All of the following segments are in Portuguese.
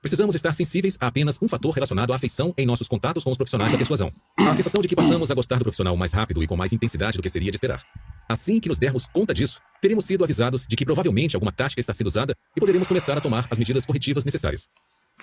Precisamos estar sensíveis a apenas um fator relacionado à afeição em nossos contatos com os profissionais da persuasão. A sensação de que passamos a gostar do profissional mais rápido e com mais intensidade do que seria de esperar. Assim que nos dermos conta disso, teremos sido avisados de que provavelmente alguma tática está sendo usada e poderemos começar a tomar as medidas corretivas necessárias.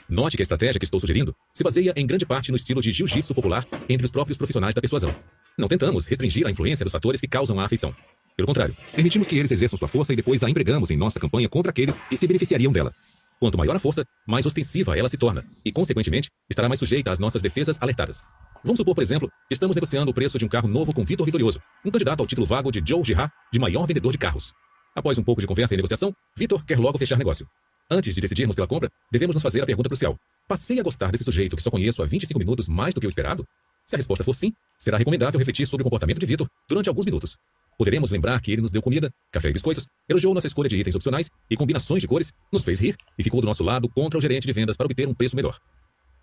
Note que a estratégia que estou sugerindo se baseia em grande parte no estilo de jiu-jitsu popular entre os próprios profissionais da persuasão. Não tentamos restringir a influência dos fatores que causam a afeição. Pelo contrário, permitimos que eles exerçam sua força e depois a empregamos em nossa campanha contra aqueles que se beneficiariam dela. Quanto maior a força, mais ostensiva ela se torna e, consequentemente, estará mais sujeita às nossas defesas alertadas. Vamos supor, por exemplo, que estamos negociando o preço de um carro novo com Vitor Vitorioso, um candidato ao título vago de Joe Girard, de maior vendedor de carros. Após um pouco de conversa e negociação, Vitor quer logo fechar negócio. Antes de decidirmos pela compra, devemos nos fazer a pergunta crucial. Passei a gostar desse sujeito que só conheço há 25 minutos mais do que o esperado? Se a resposta for sim, será recomendável refletir sobre o comportamento de Vitor durante alguns minutos. Poderemos lembrar que ele nos deu comida, café e biscoitos, elogiou nossa escolha de itens opcionais e combinações de cores, nos fez rir e ficou do nosso lado contra o gerente de vendas para obter um preço melhor.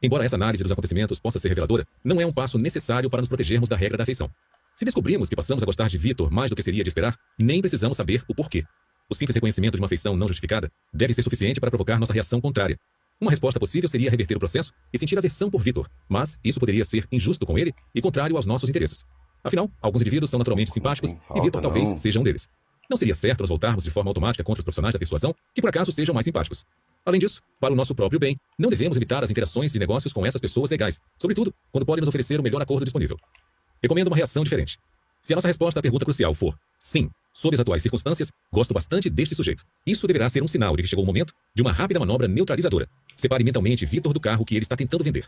Embora essa análise dos acontecimentos possa ser reveladora, não é um passo necessário para nos protegermos da regra da afeição. Se descobrimos que passamos a gostar de Vitor mais do que seria de esperar, nem precisamos saber o porquê. O simples reconhecimento de uma afeição não justificada deve ser suficiente para provocar nossa reação contrária. Uma resposta possível seria reverter o processo e sentir aversão por Vitor, mas isso poderia ser injusto com ele e contrário aos nossos interesses. Afinal, alguns indivíduos são naturalmente simpáticos e Vitor talvez seja um deles. Não seria certo nós voltarmos de forma automática contra os profissionais da persuasão que por acaso sejam mais simpáticos. Além disso, para o nosso próprio bem, não devemos evitar as interações de negócios com essas pessoas legais, sobretudo quando podem nos oferecer o melhor acordo disponível. Recomendo uma reação diferente. Se a nossa resposta à pergunta crucial for sim, sob as atuais circunstâncias, gosto bastante deste sujeito. Isso deverá ser um sinal de que chegou o momento de uma rápida manobra neutralizadora. Separe mentalmente Vitor do carro que ele está tentando vender.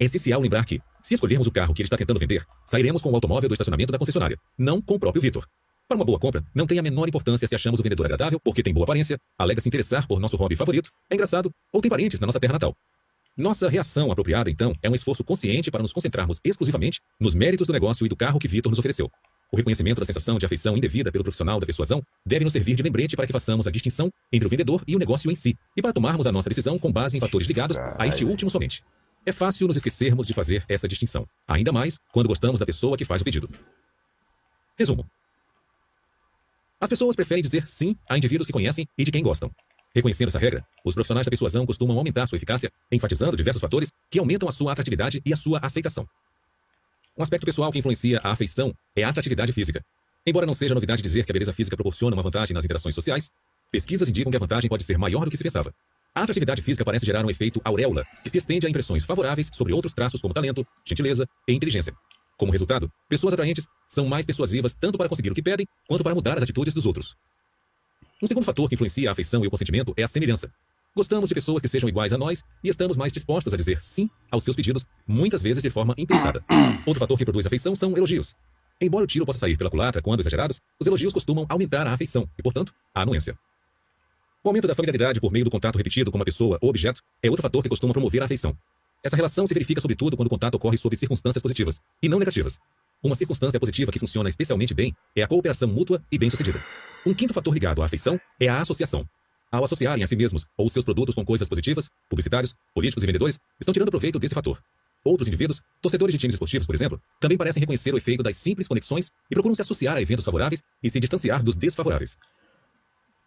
É essencial lembrar que, se escolhermos o carro que ele está tentando vender, sairemos com o automóvel do estacionamento da concessionária, não com o próprio Vitor. Para uma boa compra, não tem a menor importância se achamos o vendedor agradável, porque tem boa aparência, alega se interessar por nosso hobby favorito, é engraçado ou tem parentes na nossa terra natal. Nossa reação apropriada, então, é um esforço consciente para nos concentrarmos exclusivamente nos méritos do negócio e do carro que Vitor nos ofereceu. O reconhecimento da sensação de afeição indevida pelo profissional da persuasão deve nos servir de lembrete para que façamos a distinção entre o vendedor e o negócio em si, e para tomarmos a nossa decisão com base em fatores ligados a este último somente. É fácil nos esquecermos de fazer essa distinção, ainda mais quando gostamos da pessoa que faz o pedido. Resumo: as pessoas preferem dizer sim a indivíduos que conhecem e de quem gostam. Reconhecendo essa regra, os profissionais da persuasão costumam aumentar sua eficácia, enfatizando diversos fatores que aumentam a sua atratividade e a sua aceitação. Um aspecto pessoal que influencia a afeição é a atratividade física. Embora não seja novidade dizer que a beleza física proporciona uma vantagem nas interações sociais, pesquisas indicam que a vantagem pode ser maior do que se pensava. A atratividade física parece gerar um efeito auréola, que se estende a impressões favoráveis sobre outros traços como talento, gentileza e inteligência. Como resultado, pessoas atraentes são mais persuasivas tanto para conseguir o que pedem, quanto para mudar as atitudes dos outros. Um segundo fator que influencia a afeição e o consentimento é a semelhança. Gostamos de pessoas que sejam iguais a nós e estamos mais dispostos a dizer sim aos seus pedidos, muitas vezes de forma implícita. Outro fator que produz afeição são elogios. Embora o tiro possa sair pela culatra quando exagerados, os elogios costumam aumentar a afeição e, portanto, a anuência. O aumento da familiaridade por meio do contato repetido com uma pessoa ou objeto é outro fator que costuma promover a afeição. Essa relação se verifica sobretudo quando o contato ocorre sob circunstâncias positivas, e não negativas. Uma circunstância positiva que funciona especialmente bem é a cooperação mútua e bem-sucedida. Um quinto fator ligado à afeição é a associação. Ao associarem a si mesmos ou seus produtos com coisas positivas, publicitários, políticos e vendedores estão tirando proveito desse fator. Outros indivíduos, torcedores de times esportivos, por exemplo, também parecem reconhecer o efeito das simples conexões e procuram se associar a eventos favoráveis e se distanciar dos desfavoráveis.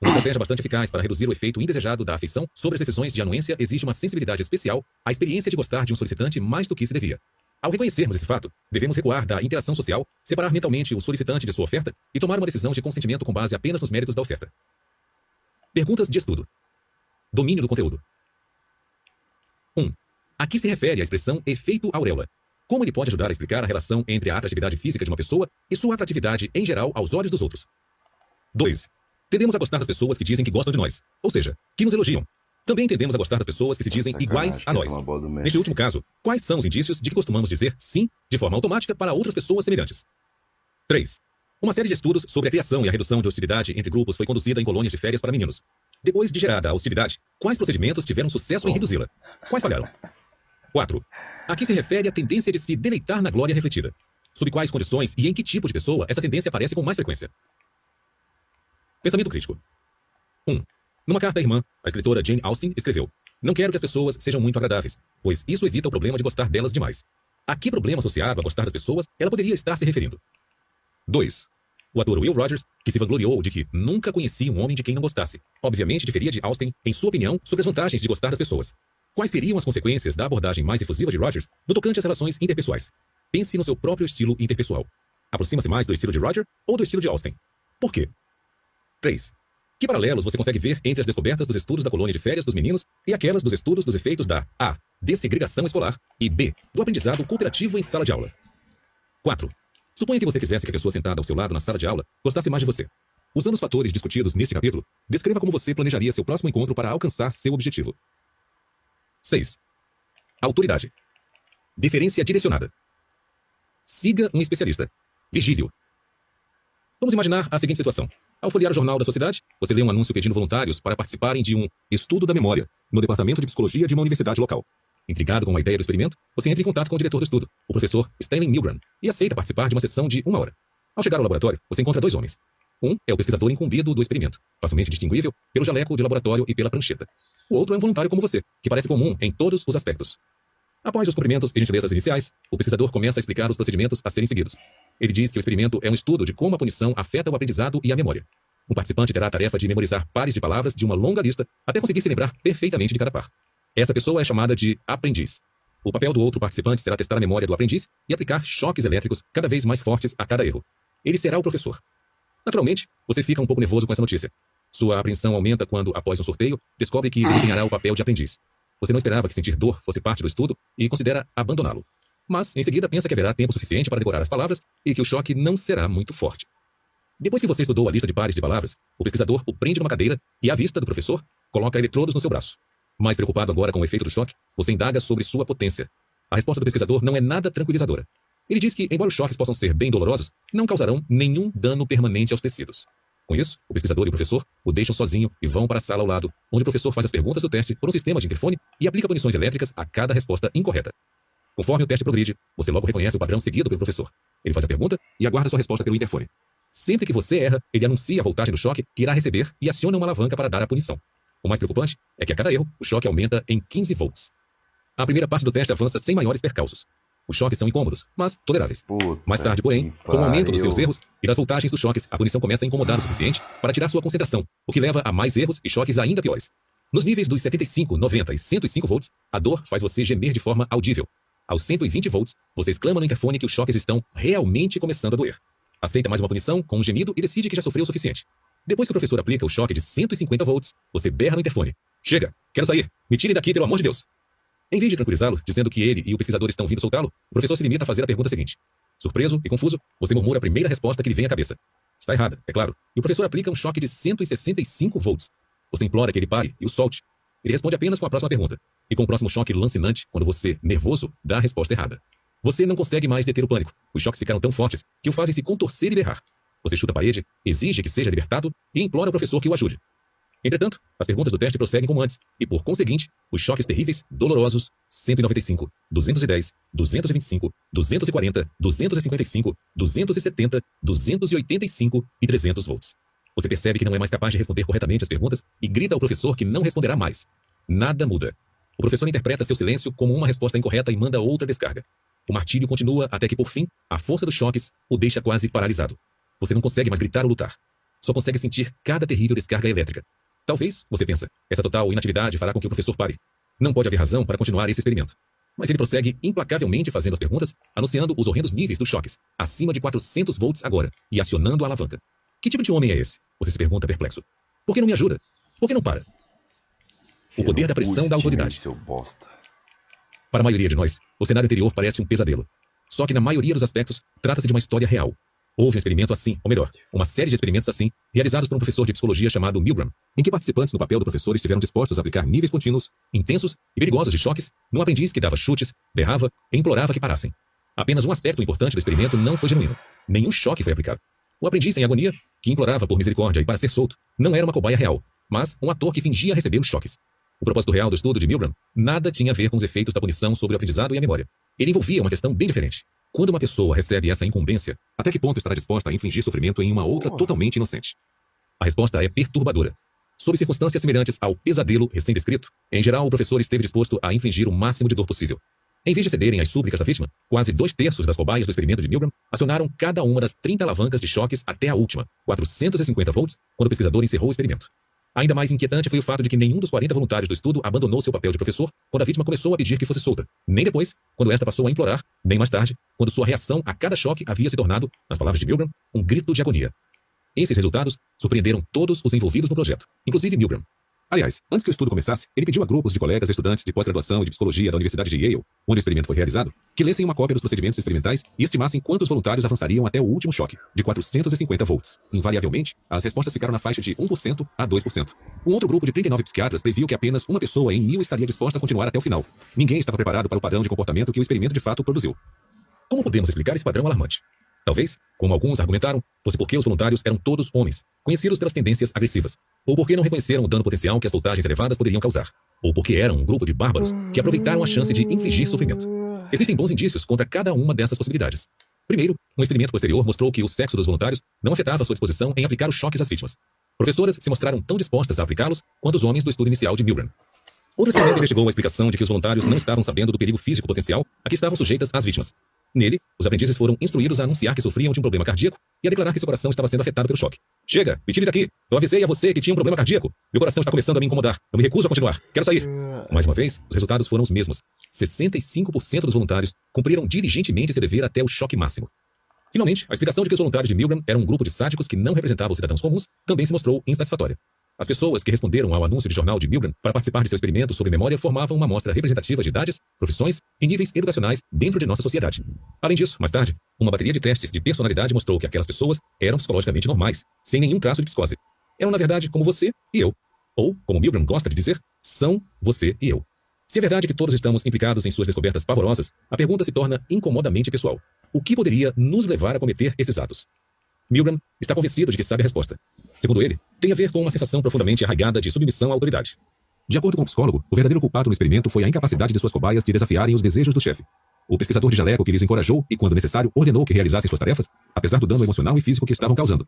Uma estratégia bastante eficaz para reduzir o efeito indesejado da afeição sobre as decisões de anuência exige uma sensibilidade especial à experiência de gostar de um solicitante mais do que se devia. Ao reconhecermos esse fato, devemos recuar da interação social, separar mentalmente o solicitante de sua oferta e tomar uma decisão de consentimento com base apenas nos méritos da oferta. Perguntas de estudo. Domínio do conteúdo. 1. Um, a que se refere a expressão efeito auréola? Como ele pode ajudar a explicar a relação entre a atratividade física de uma pessoa e sua atratividade em geral aos olhos dos outros? 2. Tendemos a gostar das pessoas que dizem que gostam de nós, ou seja, que nos elogiam. Também tendemos a gostar das pessoas que se dizem iguais a nós. Neste último caso, quais são os indícios de que costumamos dizer sim de forma automática para outras pessoas semelhantes? 3. Uma série de estudos sobre a criação e a redução de hostilidade entre grupos foi conduzida em colônias de férias para meninos. Depois de gerada a hostilidade, quais procedimentos tiveram sucesso em reduzi-la? Quais falharam? 4. A que se refere a tendência de se deleitar na glória refletida? Sob quais condições e em que tipo de pessoa essa tendência aparece com mais frequência? Pensamento crítico. 1. Um, numa carta à irmã, a escritora Jane Austen escreveu: Não quero que as pessoas sejam muito agradáveis, pois isso evita o problema de gostar delas demais. A que problema associado a gostar das pessoas ela poderia estar se referindo? 2. O ator Will Rogers, que se vangloriou de que nunca conhecia um homem de quem não gostasse, obviamente diferia de Austen em sua opinião sobre as vantagens de gostar das pessoas. Quais seriam as consequências da abordagem mais efusiva de Rogers no tocante às relações interpessoais? Pense no seu próprio estilo interpessoal. Aproxima-se mais do estilo de Roger ou do estilo de Austin? Por quê? 3. Que paralelos você consegue ver entre as descobertas dos estudos da colônia de férias dos meninos e aquelas dos estudos dos efeitos da A. Dessegregação escolar e B. Do aprendizado cooperativo em sala de aula? 4. Suponha que você quisesse que a pessoa sentada ao seu lado na sala de aula gostasse mais de você. Usando os fatores discutidos neste capítulo, descreva como você planejaria seu próximo encontro para alcançar seu objetivo. 6. Autoridade. Deferência direcionada. Siga um especialista. Vigílio. Vamos imaginar a seguinte situação. Ao folhear o jornal da sociedade, você lê um anúncio pedindo voluntários para participarem de um estudo da memória no departamento de psicologia de uma universidade local. Intrigado com a ideia do experimento, você entra em contato com o diretor do estudo, o professor Stanley Milgram, e aceita participar de uma sessão de uma hora. Ao chegar ao laboratório, você encontra dois homens. Um é o pesquisador incumbido do experimento, facilmente distinguível pelo jaleco de laboratório e pela prancheta. O outro é um voluntário como você, que parece comum em todos os aspectos. Após os cumprimentos e gentilezas iniciais, o pesquisador começa a explicar os procedimentos a serem seguidos. Ele diz que o experimento é um estudo de como a punição afeta o aprendizado e a memória. Um participante terá a tarefa de memorizar pares de palavras de uma longa lista até conseguir se lembrar perfeitamente de cada par. Essa pessoa é chamada de aprendiz. O papel do outro participante será testar a memória do aprendiz e aplicar choques elétricos cada vez mais fortes a cada erro. Ele será o professor. Naturalmente, você fica um pouco nervoso com essa notícia. Sua apreensão aumenta quando, após um sorteio, descobre que desempenhará o papel de aprendiz. Você não esperava que sentir dor fosse parte do estudo e considera abandoná-lo. Mas, em seguida, pensa que haverá tempo suficiente para decorar as palavras e que o choque não será muito forte. Depois que você estudou a lista de pares de palavras, o pesquisador o prende numa cadeira e, à vista do professor, coloca eletrodos no seu braço. Mais preocupado agora com o efeito do choque, você indaga sobre sua potência. A resposta do pesquisador não é nada tranquilizadora. Ele diz que, embora os choques possam ser bem dolorosos, não causarão nenhum dano permanente aos tecidos. Com isso, o pesquisador e o professor o deixam sozinho e vão para a sala ao lado, onde o professor faz as perguntas do teste por um sistema de interfone e aplica punições elétricas a cada resposta incorreta. Conforme o teste progride, você logo reconhece o padrão seguido pelo professor. Ele faz a pergunta e aguarda sua resposta pelo interfone. Sempre que você erra, ele anuncia a voltagem do choque que irá receber e aciona uma alavanca para dar a punição. O mais preocupante é que a cada erro, o choque aumenta em 15 volts. A primeira parte do teste avança sem maiores percalços. Os choques são incômodos, mas toleráveis. Puta Mais tarde, porém, com o aumento dos seus erros e das voltagens dos choques, a punição começa a incomodar o suficiente para tirar sua concentração, o que leva a mais erros e choques ainda piores. Nos níveis dos 75, 90 e 105 volts, a dor faz você gemer de forma audível. Aos 120 volts, você exclama no interfone que os choques estão realmente começando a doer. Aceita mais uma punição com um gemido e decide que já sofreu o suficiente. Depois que o professor aplica o choque de 150 volts, você berra no interfone. Chega, quero sair. Me tire daqui, pelo amor de Deus. Em vez de tranquilizá-lo, dizendo que ele e o pesquisador estão vindo soltá-lo, o professor se limita a fazer a pergunta seguinte. Surpreso e confuso, você murmura a primeira resposta que lhe vem à cabeça. Está errada, é claro. E o professor aplica um choque de 165 volts. Você implora que ele pare e o solte. Ele responde apenas com a próxima pergunta. E com o próximo choque lancinante, quando você, nervoso, dá a resposta errada. Você não consegue mais deter o pânico. Os choques ficaram tão fortes que o fazem se contorcer e berrar. Você chuta a parede, exige que seja libertado e implora ao professor que o ajude. Entretanto, as perguntas do teste prosseguem como antes, e por conseguinte, os choques terríveis, dolorosos, 195, 210, 225, 240, 255, 270, 285 e 300 volts. Você percebe que não é mais capaz de responder corretamente as perguntas e grita ao professor que não responderá mais. Nada muda. O professor interpreta seu silêncio como uma resposta incorreta e manda outra descarga. O martírio continua até que, por fim, a força dos choques o deixa quase paralisado. Você não consegue mais gritar ou lutar. Só consegue sentir cada terrível descarga elétrica. Talvez, você pensa, essa total inatividade fará com que o professor pare. Não pode haver razão para continuar esse experimento. Mas ele prossegue implacavelmente fazendo as perguntas, anunciando os horrendos níveis dos choques, acima de 400 volts agora, e acionando a alavanca. Que tipo de homem é esse? Você se pergunta perplexo. Por que não me ajuda? Por que não para? O poder da pressão da autoridade. Seu bosta. Para a maioria de nós, o cenário anterior parece um pesadelo. Só que na maioria dos aspectos, trata-se de uma história real, Houve um experimento assim, ou melhor, uma série de experimentos assim, realizados por um professor de psicologia chamado Milgram, em que participantes no papel do professor estiveram dispostos a aplicar níveis contínuos, intensos e perigosos de choques num aprendiz que dava chutes, berrava e implorava que parassem. Apenas um aspecto importante do experimento não foi genuíno. Nenhum choque foi aplicado. O aprendiz em agonia, que implorava por misericórdia e para ser solto, não era uma cobaia real, mas um ator que fingia receber os choques. O propósito real do estudo de Milgram nada tinha a ver com os efeitos da punição sobre o aprendizado e a memória. Ele envolvia uma questão bem diferente. Quando uma pessoa recebe essa incumbência, até que ponto estará disposta a infligir sofrimento em uma outra totalmente inocente? A resposta é perturbadora. Sob circunstâncias semelhantes ao pesadelo recém-descrito, em geral o professor esteve disposto a infligir o máximo de dor possível. Em vez de cederem às súplicas da vítima, quase dois terços das cobaias do experimento de Milgram acionaram cada uma das 30 alavancas de choques até a última, 450 volts, quando o pesquisador encerrou o experimento. Ainda mais inquietante foi o fato de que nenhum dos 40 voluntários do estudo abandonou seu papel de professor quando a vítima começou a pedir que fosse solta, nem depois, quando esta passou a implorar, nem mais tarde, quando sua reação a cada choque havia se tornado, nas palavras de Milgram, um grito de agonia. Esses resultados surpreenderam todos os envolvidos no projeto, inclusive Milgram, Aliás, antes que o estudo começasse, ele pediu a grupos de colegas estudantes de pós-graduação e de psicologia da Universidade de Yale, onde o experimento foi realizado, que lessem uma cópia dos procedimentos experimentais e estimassem quantos voluntários avançariam até o último choque, de 450 volts. Invariavelmente, as respostas ficaram na faixa de 1% a 2%. Um outro grupo de 39 psiquiatras previu que apenas uma pessoa em mil estaria disposta a continuar até o final. Ninguém estava preparado para o padrão de comportamento que o experimento de fato produziu. Como podemos explicar esse padrão alarmante? Talvez, como alguns argumentaram, fosse porque os voluntários eram todos homens, conhecidos pelas tendências agressivas, ou porque não reconheceram o dano potencial que as voltagens elevadas poderiam causar, ou porque eram um grupo de bárbaros que aproveitaram a chance de infligir sofrimento. Existem bons indícios contra cada uma dessas possibilidades. Primeiro, um experimento posterior mostrou que o sexo dos voluntários não afetava sua disposição em aplicar os choques às vítimas. Professoras se mostraram tão dispostas a aplicá-los quanto os homens do estudo inicial de Milgram. Outro experimento investigou a explicação de que os voluntários não estavam sabendo do perigo físico potencial a que estavam sujeitas as vítimas, Nele, os aprendizes foram instruídos a anunciar que sofriam de um problema cardíaco e a declarar que seu coração estava sendo afetado pelo choque. Chega, me tire daqui. Eu avisei a você que tinha um problema cardíaco. Meu coração está começando a me incomodar. Eu me recuso a continuar. Quero sair. Mais uma vez, os resultados foram os mesmos. 65% dos voluntários cumpriram diligentemente seu dever até o choque máximo. Finalmente, a explicação de que os voluntários de Milgram eram um grupo de sádicos que não representavam os cidadãos comuns também se mostrou insatisfatória. As pessoas que responderam ao anúncio de jornal de Milgram para participar de seu experimento sobre memória formavam uma amostra representativa de idades, profissões e níveis educacionais dentro de nossa sociedade. Além disso, mais tarde, uma bateria de testes de personalidade mostrou que aquelas pessoas eram psicologicamente normais, sem nenhum traço de psicose. Eram, na verdade, como você e eu. Ou, como Milgram gosta de dizer, são você e eu. Se é verdade que todos estamos implicados em suas descobertas pavorosas, a pergunta se torna incomodamente pessoal. O que poderia nos levar a cometer esses atos? Milgram está convencido de que sabe a resposta. Segundo ele, tem a ver com uma sensação profundamente arraigada de submissão à autoridade. De acordo com o psicólogo, o verdadeiro culpado no experimento foi a incapacidade de suas cobaias de desafiarem os desejos do chefe. O pesquisador de jaleco que lhes encorajou e, quando necessário, ordenou que realizassem suas tarefas, apesar do dano emocional e físico que estavam causando.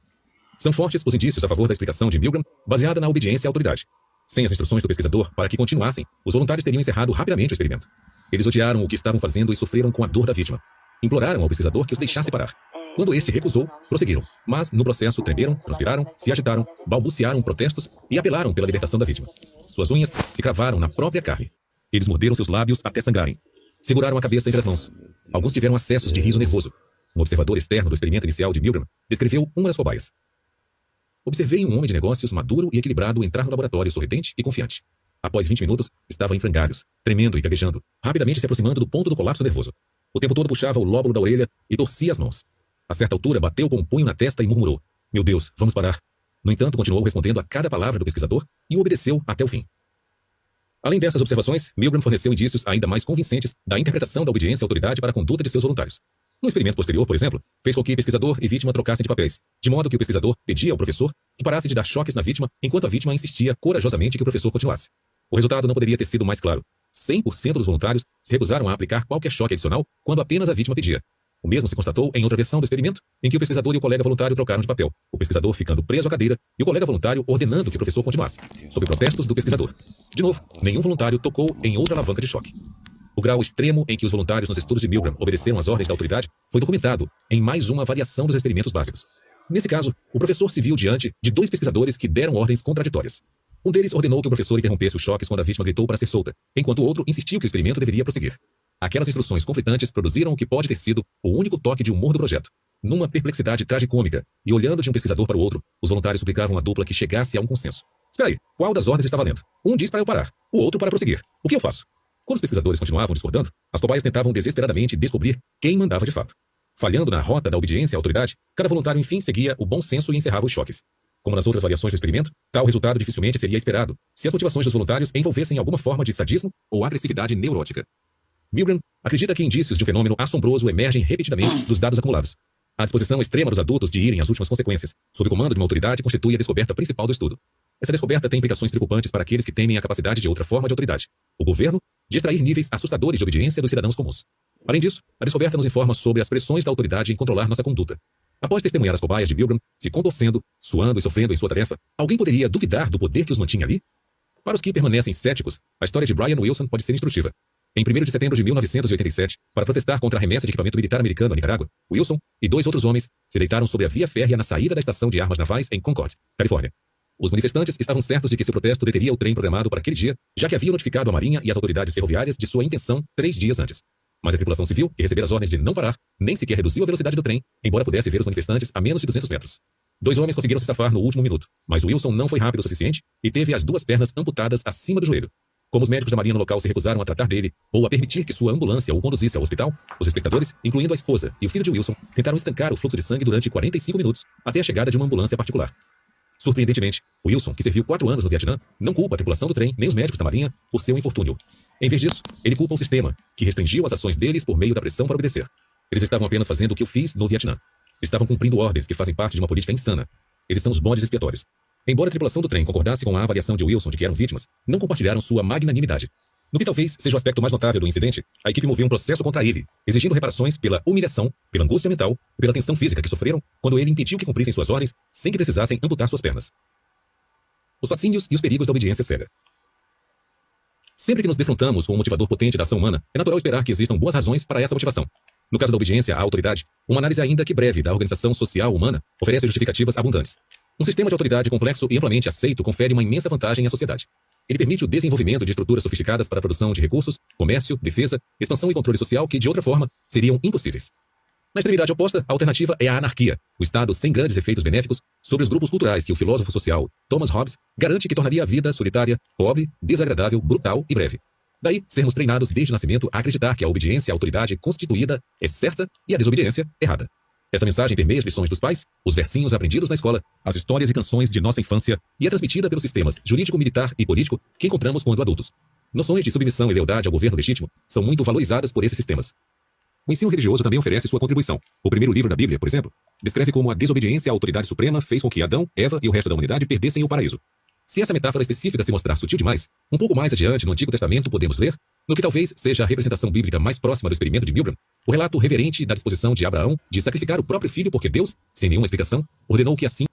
São fortes os indícios a favor da explicação de Milgram, baseada na obediência à autoridade. Sem as instruções do pesquisador para que continuassem, os voluntários teriam encerrado rapidamente o experimento. Eles odiaram o que estavam fazendo e sofreram com a dor da vítima. Imploraram ao pesquisador que os deixasse parar. Quando este recusou, prosseguiram. Mas, no processo, tremeram, transpiraram, se agitaram, balbuciaram protestos e apelaram pela libertação da vítima. Suas unhas se cravaram na própria carne. Eles morderam seus lábios até sangrarem. Seguraram a cabeça entre as mãos. Alguns tiveram acessos de riso nervoso. Um observador externo do experimento inicial de Milgram descreveu uma das cobaias. Observei um homem de negócios maduro e equilibrado entrar no laboratório sorridente e confiante. Após 20 minutos, estava em frangalhos, tremendo e gaguejando, rapidamente se aproximando do ponto do colapso nervoso. O tempo todo puxava o lóbulo da orelha e torcia as mãos. A certa altura, bateu com um punho na testa e murmurou: Meu Deus, vamos parar. No entanto, continuou respondendo a cada palavra do pesquisador e o obedeceu até o fim. Além dessas observações, Milgram forneceu indícios ainda mais convincentes da interpretação da obediência à autoridade para a conduta de seus voluntários. No experimento posterior, por exemplo, fez com que pesquisador e vítima trocassem de papéis, de modo que o pesquisador pedia ao professor que parasse de dar choques na vítima, enquanto a vítima insistia corajosamente que o professor continuasse. O resultado não poderia ter sido mais claro. 100% dos voluntários se recusaram a aplicar qualquer choque adicional quando apenas a vítima pedia, o mesmo se constatou em outra versão do experimento, em que o pesquisador e o colega voluntário trocaram de papel, o pesquisador ficando preso à cadeira e o colega voluntário ordenando que o professor continuasse, sob protestos do pesquisador. De novo, nenhum voluntário tocou em outra alavanca de choque. O grau extremo em que os voluntários nos estudos de Milgram obedeceram às ordens da autoridade foi documentado em mais uma variação dos experimentos básicos. Nesse caso, o professor se viu diante de dois pesquisadores que deram ordens contraditórias. Um deles ordenou que o professor interrompesse os choques quando a vítima gritou para ser solta, enquanto o outro insistiu que o experimento deveria prosseguir. Aquelas instruções conflitantes produziram o que pode ter sido o único toque de humor do projeto. Numa perplexidade tragicômica, e olhando de um pesquisador para o outro, os voluntários suplicavam à dupla que chegasse a um consenso. Espera aí, qual das ordens está valendo? Um diz para eu parar, o outro para prosseguir. O que eu faço? Quando os pesquisadores continuavam discordando, as cobaias tentavam desesperadamente descobrir quem mandava de fato. Falhando na rota da obediência à autoridade, cada voluntário enfim seguia o bom senso e encerrava os choques. Como nas outras variações do experimento, tal resultado dificilmente seria esperado se as motivações dos voluntários envolvessem alguma forma de sadismo ou agressividade neurótica. Milgram acredita que indícios de um fenômeno assombroso emergem repetidamente dos dados acumulados. A disposição extrema dos adultos de irem às últimas consequências, sob o comando de uma autoridade, constitui a descoberta principal do estudo. Essa descoberta tem implicações preocupantes para aqueles que temem a capacidade de outra forma de autoridade, o governo, de extrair níveis assustadores de obediência dos cidadãos comuns. Além disso, a descoberta nos informa sobre as pressões da autoridade em controlar nossa conduta. Após testemunhar as cobaias de Milgram se contorcendo, suando e sofrendo em sua tarefa, alguém poderia duvidar do poder que os mantinha ali? Para os que permanecem céticos, a história de Brian Wilson pode ser instrutiva. Em 1 de setembro de 1987, para protestar contra a remessa de equipamento militar americano à Nicarágua, Wilson e dois outros homens se deitaram sobre a via férrea na saída da estação de armas navais em Concord, Califórnia. Os manifestantes estavam certos de que seu protesto deteria o trem programado para aquele dia, já que haviam notificado a Marinha e as autoridades ferroviárias de sua intenção três dias antes. Mas a tripulação civil, que recebera as ordens de não parar, nem sequer reduziu a velocidade do trem, embora pudesse ver os manifestantes a menos de 200 metros. Dois homens conseguiram se safar no último minuto, mas Wilson não foi rápido o suficiente e teve as duas pernas amputadas acima do joelho. Como os médicos da Marinha no local se recusaram a tratar dele ou a permitir que sua ambulância o conduzisse ao hospital, os espectadores, incluindo a esposa e o filho de Wilson, tentaram estancar o fluxo de sangue durante 45 minutos até a chegada de uma ambulância particular. Surpreendentemente, Wilson, que serviu quatro anos no Vietnã, não culpa a tripulação do trem nem os médicos da Marinha por seu infortúnio. Em vez disso, ele culpa o sistema, que restringiu as ações deles por meio da pressão para obedecer. Eles estavam apenas fazendo o que eu fiz no Vietnã. Estavam cumprindo ordens que fazem parte de uma política insana. Eles são os bodes expiatórios. Embora a tripulação do trem concordasse com a avaliação de Wilson de que eram vítimas, não compartilharam sua magnanimidade. No que talvez seja o aspecto mais notável do incidente, a equipe moveu um processo contra ele, exigindo reparações pela humilhação, pela angústia mental e pela tensão física que sofreram quando ele impediu que cumprissem suas ordens sem que precisassem amputar suas pernas. Os fascínios e os perigos da obediência cega. Sempre que nos defrontamos com um motivador potente da ação humana, é natural esperar que existam boas razões para essa motivação. No caso da obediência à autoridade, uma análise ainda que breve da organização social humana oferece justificativas abundantes. Um sistema de autoridade complexo e amplamente aceito confere uma imensa vantagem à sociedade. Ele permite o desenvolvimento de estruturas sofisticadas para a produção de recursos, comércio, defesa, expansão e controle social que, de outra forma, seriam impossíveis. Na extremidade oposta, a alternativa é a anarquia, o Estado sem grandes efeitos benéficos sobre os grupos culturais que o filósofo social Thomas Hobbes garante que tornaria a vida solitária, pobre, desagradável, brutal e breve. Daí, sermos treinados desde o nascimento a acreditar que a obediência à autoridade constituída é certa e a desobediência errada. Essa mensagem permeia as lições dos pais, os versinhos aprendidos na escola, as histórias e canções de nossa infância e é transmitida pelos sistemas jurídico, militar e político que encontramos quando adultos. Noções de submissão e lealdade ao governo legítimo são muito valorizadas por esses sistemas. O ensino religioso também oferece sua contribuição. O primeiro livro da Bíblia, por exemplo, descreve como a desobediência à autoridade suprema fez com que Adão, Eva e o resto da humanidade perdessem o paraíso. Se essa metáfora específica se mostrar sutil demais, um pouco mais adiante no Antigo Testamento podemos ler, no que talvez seja a representação bíblica mais próxima do experimento de Milgram, o relato reverente da disposição de Abraão de sacrificar o próprio filho porque Deus, sem nenhuma explicação, ordenou que assim